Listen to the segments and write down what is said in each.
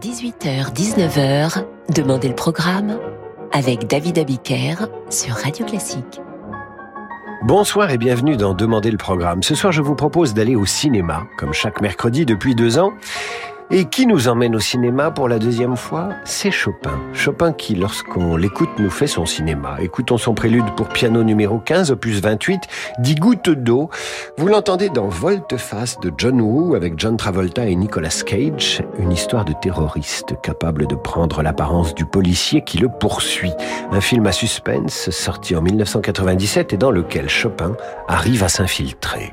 18h-19h, Demandez le programme avec David Abiker sur Radio Classique. Bonsoir et bienvenue dans Demandez le programme. Ce soir, je vous propose d'aller au cinéma, comme chaque mercredi depuis deux ans. Et qui nous emmène au cinéma pour la deuxième fois? C'est Chopin. Chopin qui, lorsqu'on l'écoute, nous fait son cinéma. Écoutons son prélude pour piano numéro 15, opus 28, dit gouttes d'eau. Vous l'entendez dans Volte-face de John Woo avec John Travolta et Nicolas Cage, une histoire de terroriste capable de prendre l'apparence du policier qui le poursuit. Un film à suspense sorti en 1997 et dans lequel Chopin arrive à s'infiltrer.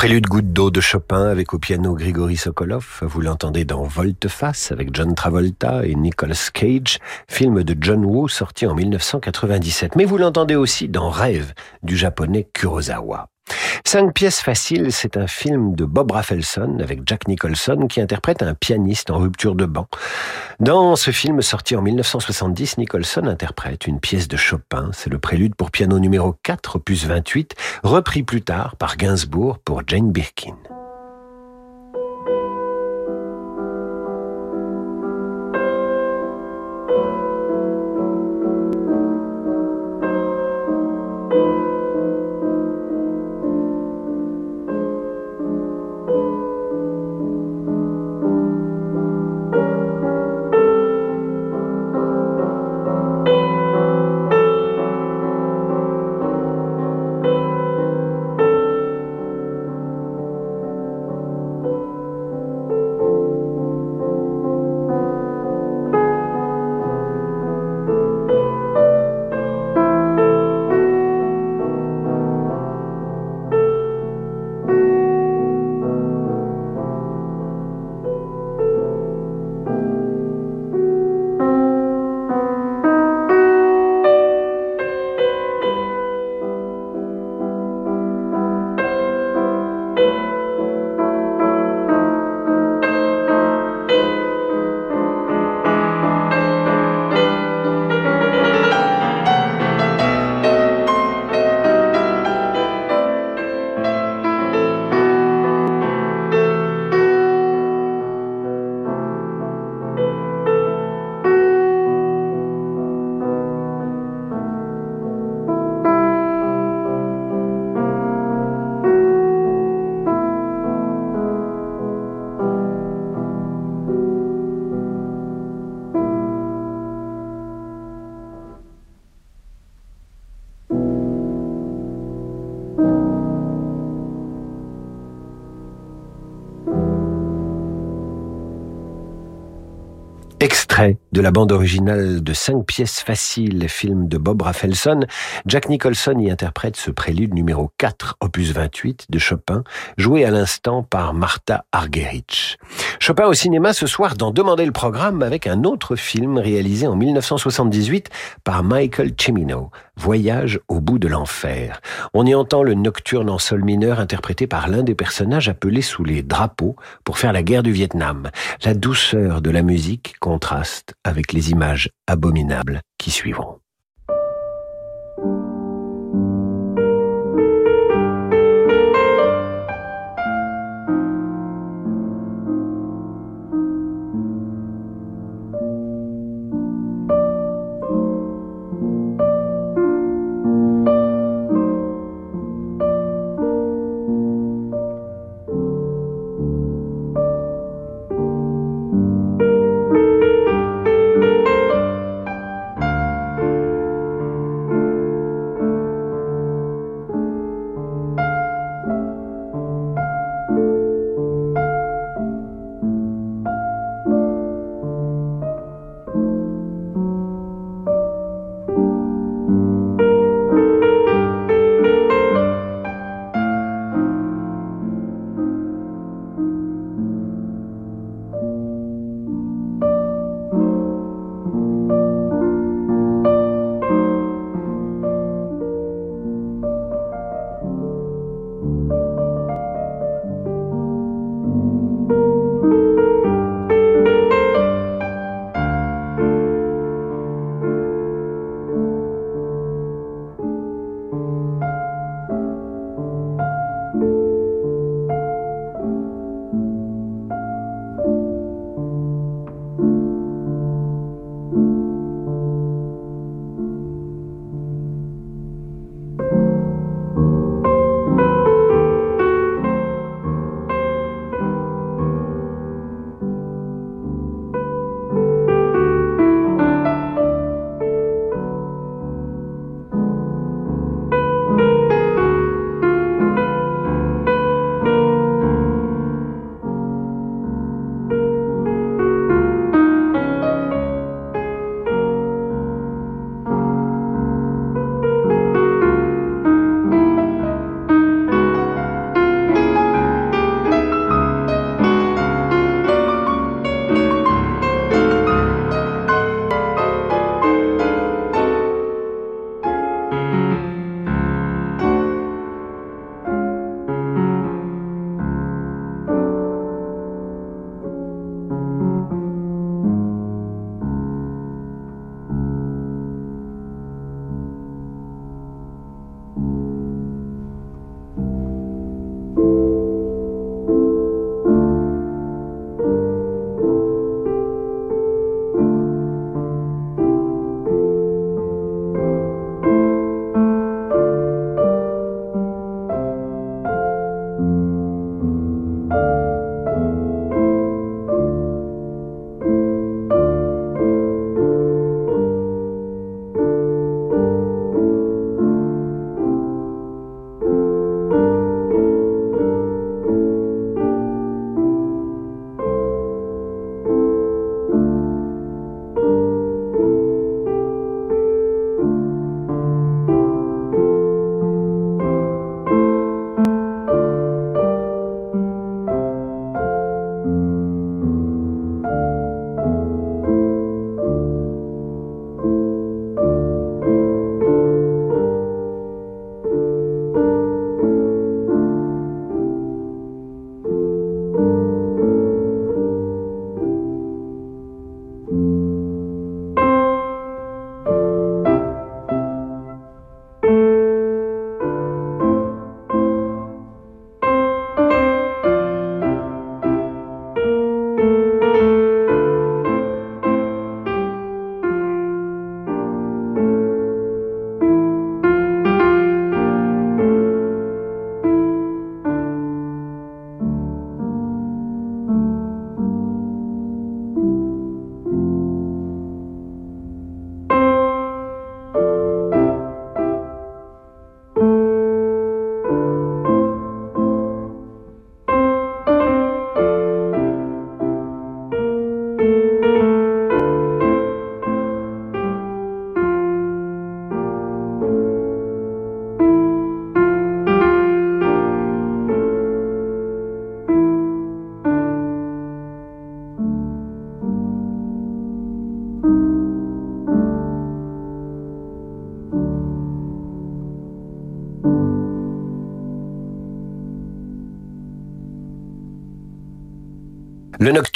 Prélude Goutte d'eau de Chopin avec au piano Grigory Sokolov, vous l'entendez dans Volte-face avec John Travolta et Nicolas Cage, film de John Woo sorti en 1997. Mais vous l'entendez aussi dans Rêve du japonais Kurosawa. Cinq pièces faciles, c'est un film de Bob Rafelson avec Jack Nicholson qui interprète un pianiste en rupture de banc. Dans ce film sorti en 1970, Nicholson interprète une pièce de Chopin, c'est le prélude pour piano numéro 4, opus 28, repris plus tard par Gainsbourg pour Jane Birkin. Extrait de la bande originale de cinq pièces faciles, film de Bob Rafelson, Jack Nicholson y interprète ce prélude numéro 4, opus 28 de Chopin, joué à l'instant par Martha Argerich. Chopin au cinéma ce soir dans Demander le programme avec un autre film réalisé en 1978 par Michael Cimino, Voyage au bout de l'enfer. On y entend le nocturne en sol mineur interprété par l'un des personnages appelés sous les drapeaux pour faire la guerre du Vietnam. La douceur de la musique contraste avec les images abominables qui suivront.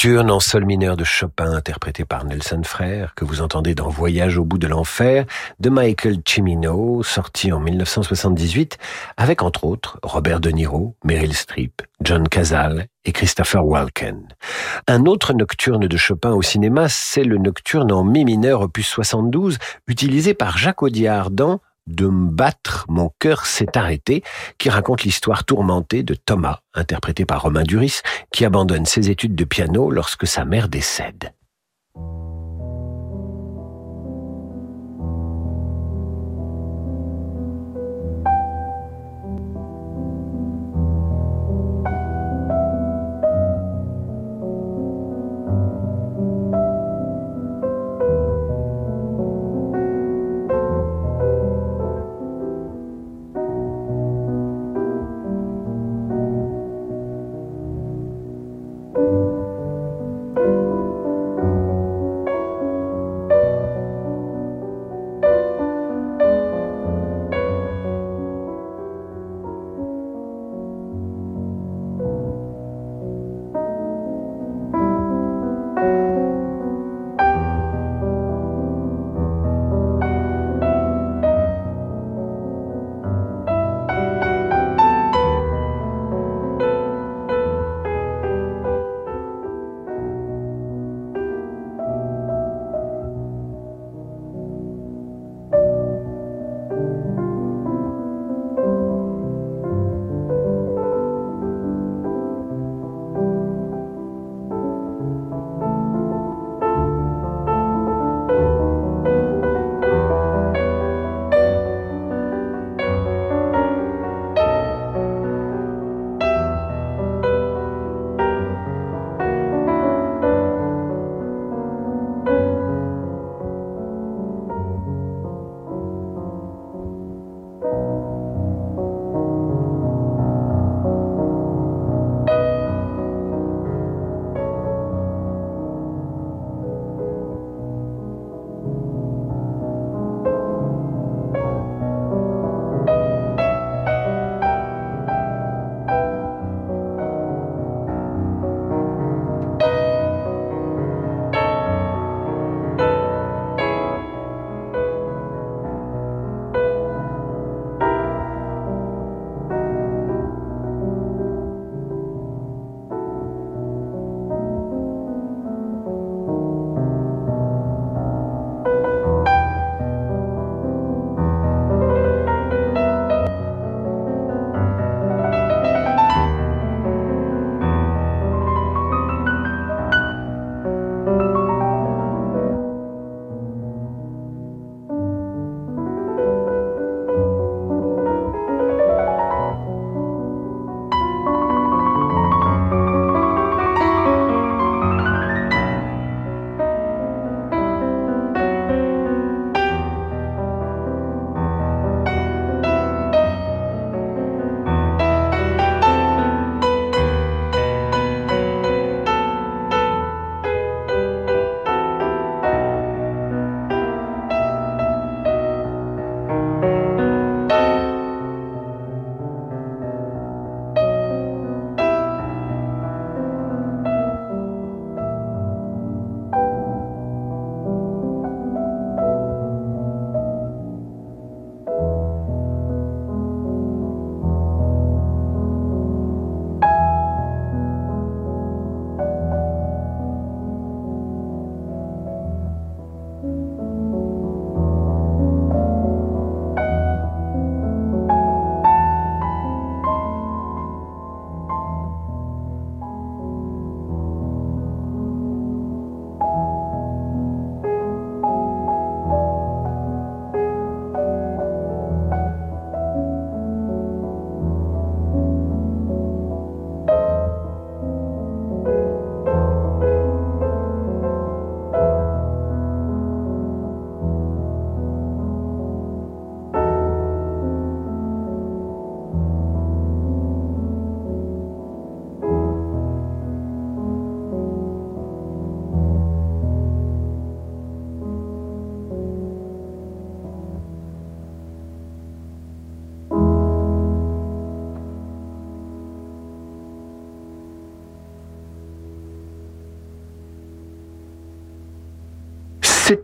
Nocturne en sol mineur de Chopin interprété par Nelson Frère, que vous entendez dans Voyage au bout de l'enfer, de Michael Cimino, sorti en 1978, avec entre autres Robert De Niro, Meryl Streep, John Cazale et Christopher Walken. Un autre nocturne de Chopin au cinéma, c'est le nocturne en mi mineur opus 72, utilisé par Jacques Audiard dans de me battre, mon cœur s'est arrêté, qui raconte l'histoire tourmentée de Thomas, interprété par Romain Duris, qui abandonne ses études de piano lorsque sa mère décède.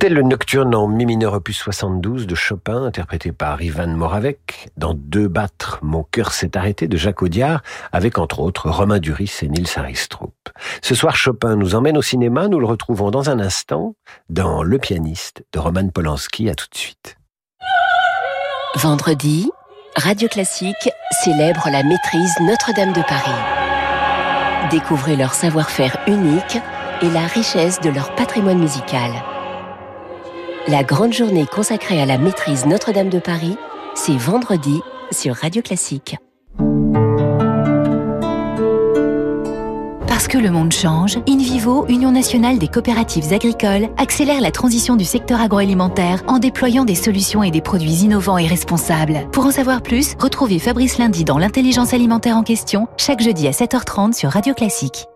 Le nocturne en mi mineur opus 72 de Chopin, interprété par Ivan Moravec, dans Deux battre, Mon cœur s'est arrêté de Jacques Audiard, avec entre autres Romain Duris et Nils Aristrup. Ce soir, Chopin nous emmène au cinéma, nous le retrouvons dans un instant dans Le pianiste de Roman Polanski. À tout de suite. Vendredi, Radio Classique célèbre la maîtrise Notre-Dame de Paris. Découvrez leur savoir-faire unique et la richesse de leur patrimoine musical. La grande journée consacrée à la maîtrise Notre-Dame de Paris, c'est vendredi sur Radio Classique. Parce que le monde change, InVivo, Union nationale des coopératives agricoles, accélère la transition du secteur agroalimentaire en déployant des solutions et des produits innovants et responsables. Pour en savoir plus, retrouvez Fabrice Lundi dans l'intelligence alimentaire en question, chaque jeudi à 7h30 sur Radio Classique.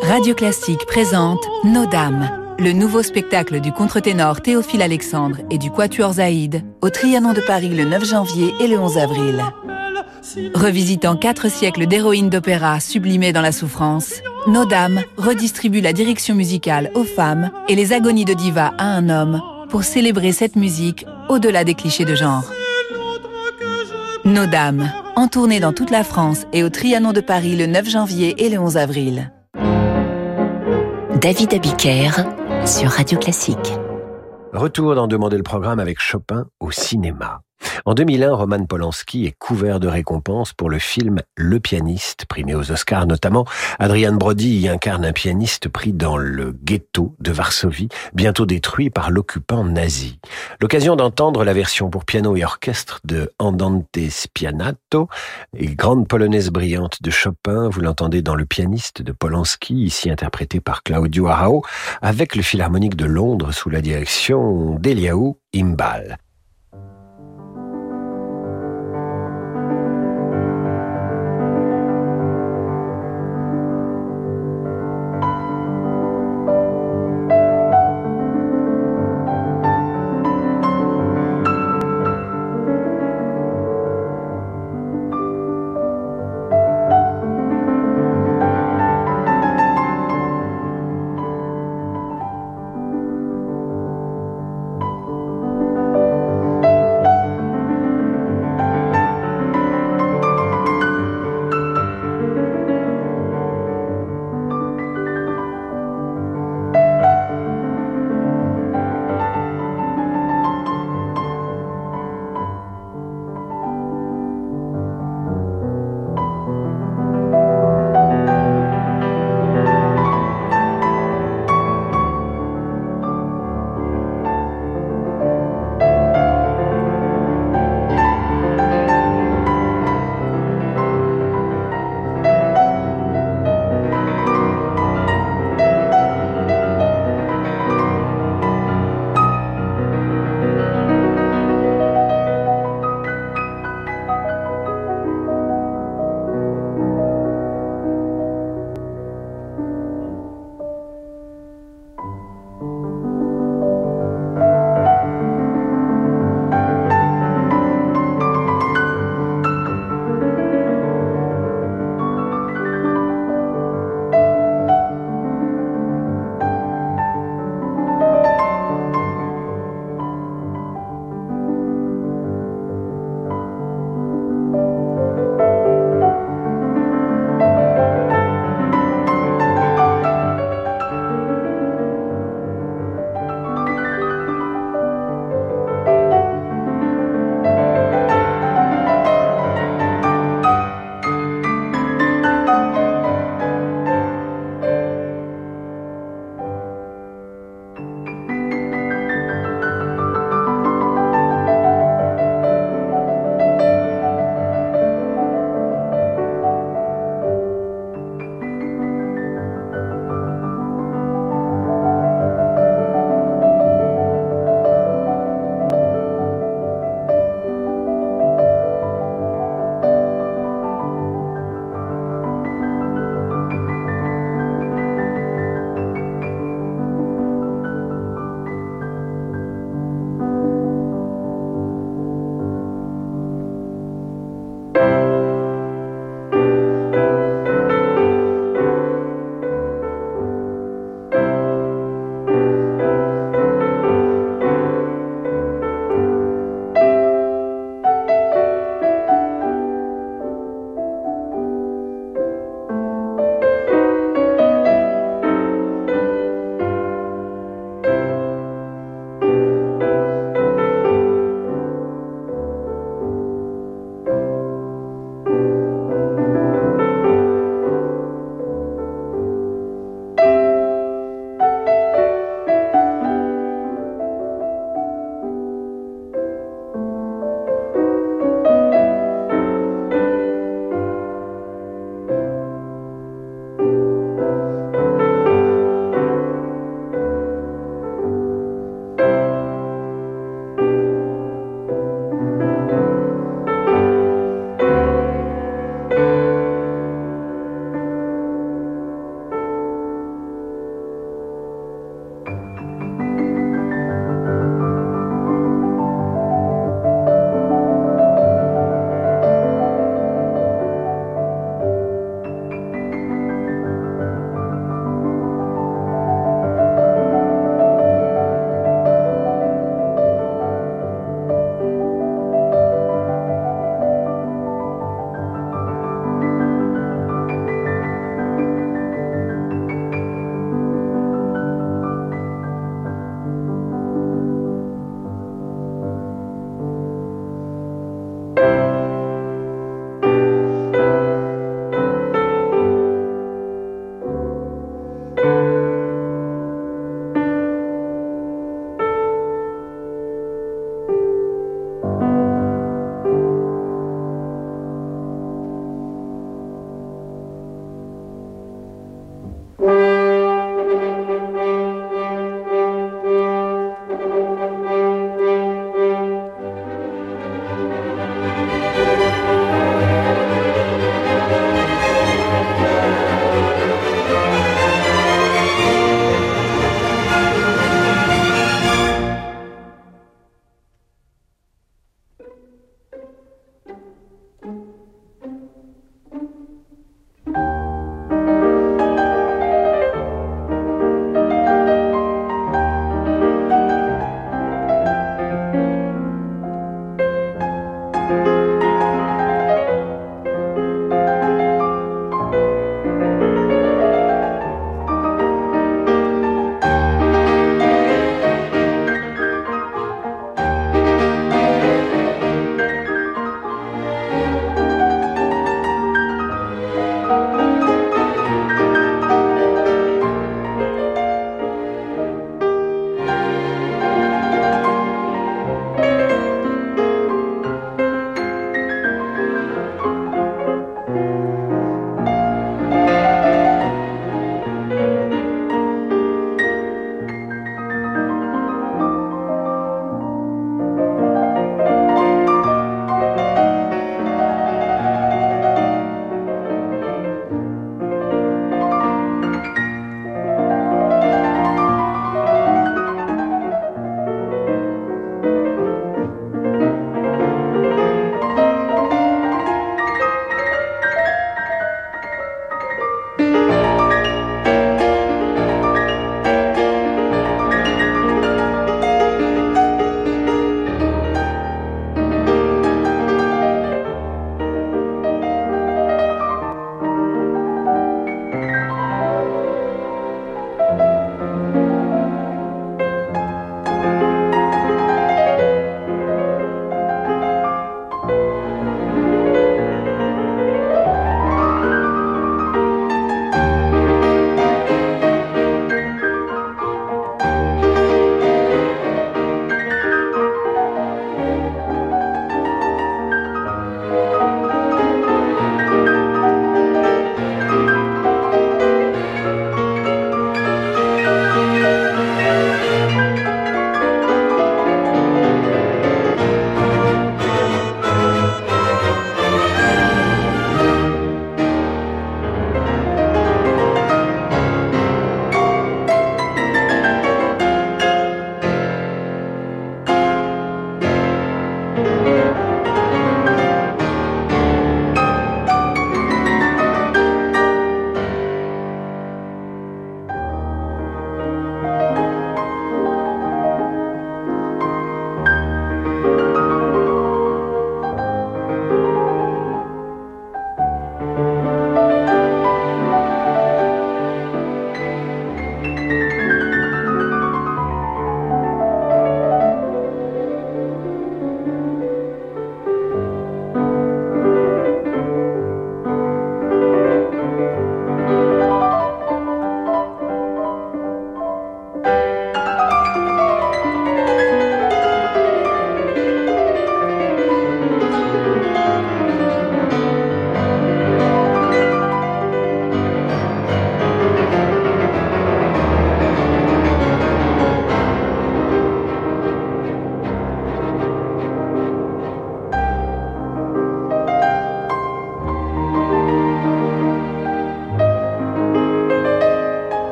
Radio Classique présente Nos Dames, le nouveau spectacle du contre-ténor Théophile Alexandre et du Quatuor Zaïd au Trianon de Paris le 9 janvier et le 11 avril. Revisitant quatre siècles d'héroïnes d'opéra sublimées dans la souffrance, Nos Dames redistribue la direction musicale aux femmes et les agonies de diva à un homme pour célébrer cette musique au-delà des clichés de genre. Nos Dames, en tournée dans toute la France et au Trianon de Paris le 9 janvier et le 11 avril. David Abiker sur Radio Classique. Retour dans Demander le programme avec Chopin au cinéma. En 2001, Roman Polanski est couvert de récompenses pour le film Le pianiste, primé aux Oscars notamment. Adrian Brody y incarne un pianiste pris dans le ghetto de Varsovie, bientôt détruit par l'occupant nazi. L'occasion d'entendre la version pour piano et orchestre de Andante Spianato et grande polonaise brillante de Chopin, vous l'entendez dans Le pianiste de Polanski, ici interprété par Claudio Arao, avec le Philharmonique de Londres sous la direction d'Eliaou Imbal.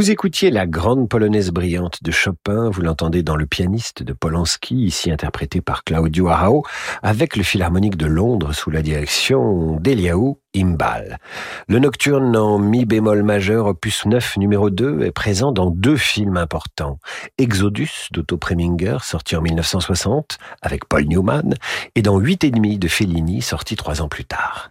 Vous écoutiez la grande polonaise brillante de Chopin, vous l'entendez dans le pianiste de Polanski, ici interprété par Claudio Arao, avec le Philharmonique de Londres sous la direction d'Eliaou Imbal. Le nocturne en mi bémol majeur opus 9 numéro 2 est présent dans deux films importants. Exodus d'Otto Preminger sorti en 1960 avec Paul Newman et dans Huit et demi de Fellini sorti trois ans plus tard.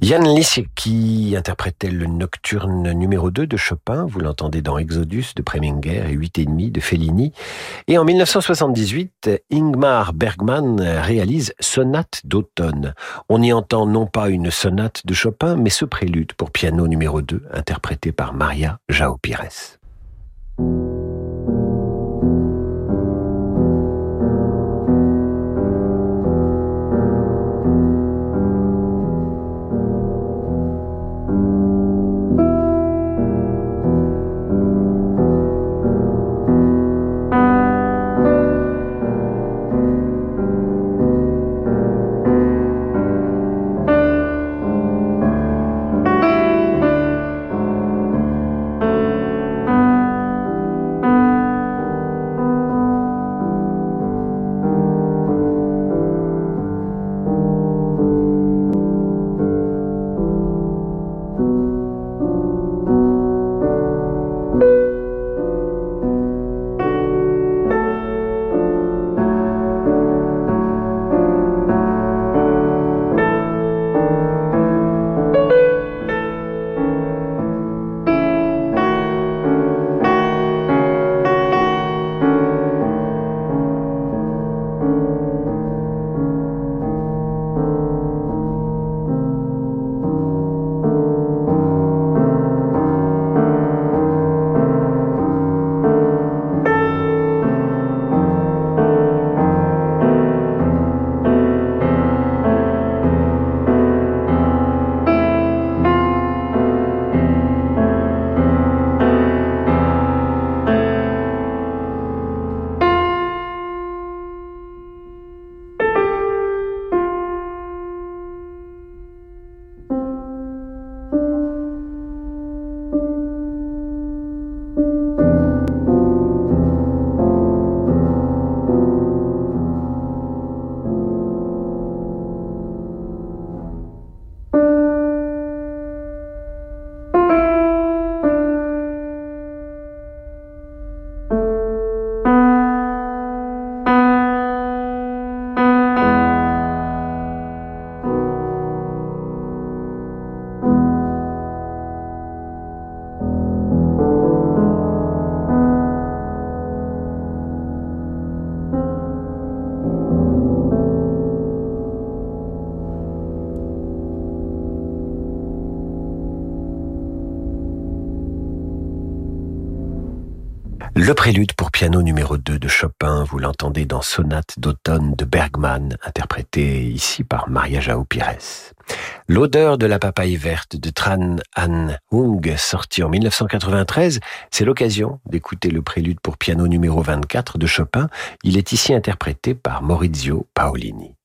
Yann Lisiecki interprétait le nocturne numéro 2 de Chopin, vous l'entendez dans Exodus de Preminger et 8 et de Fellini. Et en 1978, Ingmar Bergman réalise Sonate d'automne. On y entend non pas une sonate de Chopin, mais ce prélude pour piano numéro 2 interprété par Maria Jao Pires. Le prélude pour piano numéro 2 de Chopin, vous l'entendez dans Sonate d'automne de Bergman, interprété ici par Maria Jao Pires. L'odeur de la papaye verte de Tran An Hung, sorti en 1993, c'est l'occasion d'écouter le prélude pour piano numéro 24 de Chopin. Il est ici interprété par Maurizio Paolini.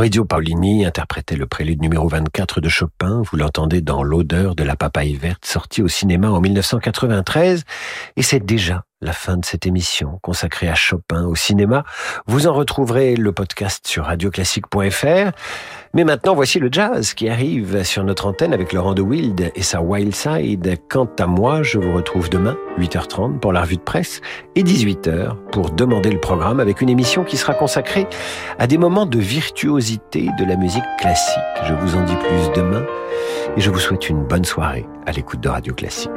Maurizio Paolini interprétait le prélude numéro 24 de Chopin, vous l'entendez dans L'odeur de la papaye verte, sorti au cinéma en 1993, et c'est déjà la fin de cette émission consacrée à Chopin au cinéma. Vous en retrouverez le podcast sur radioclassique.fr. Mais maintenant, voici le jazz qui arrive sur notre antenne avec Laurent de Wild et sa Wild Side. Quant à moi, je vous retrouve demain, 8h30 pour la revue de presse et 18h pour demander le programme avec une émission qui sera consacrée à des moments de virtuosité de la musique classique. Je vous en dis plus demain et je vous souhaite une bonne soirée à l'écoute de Radio Classique.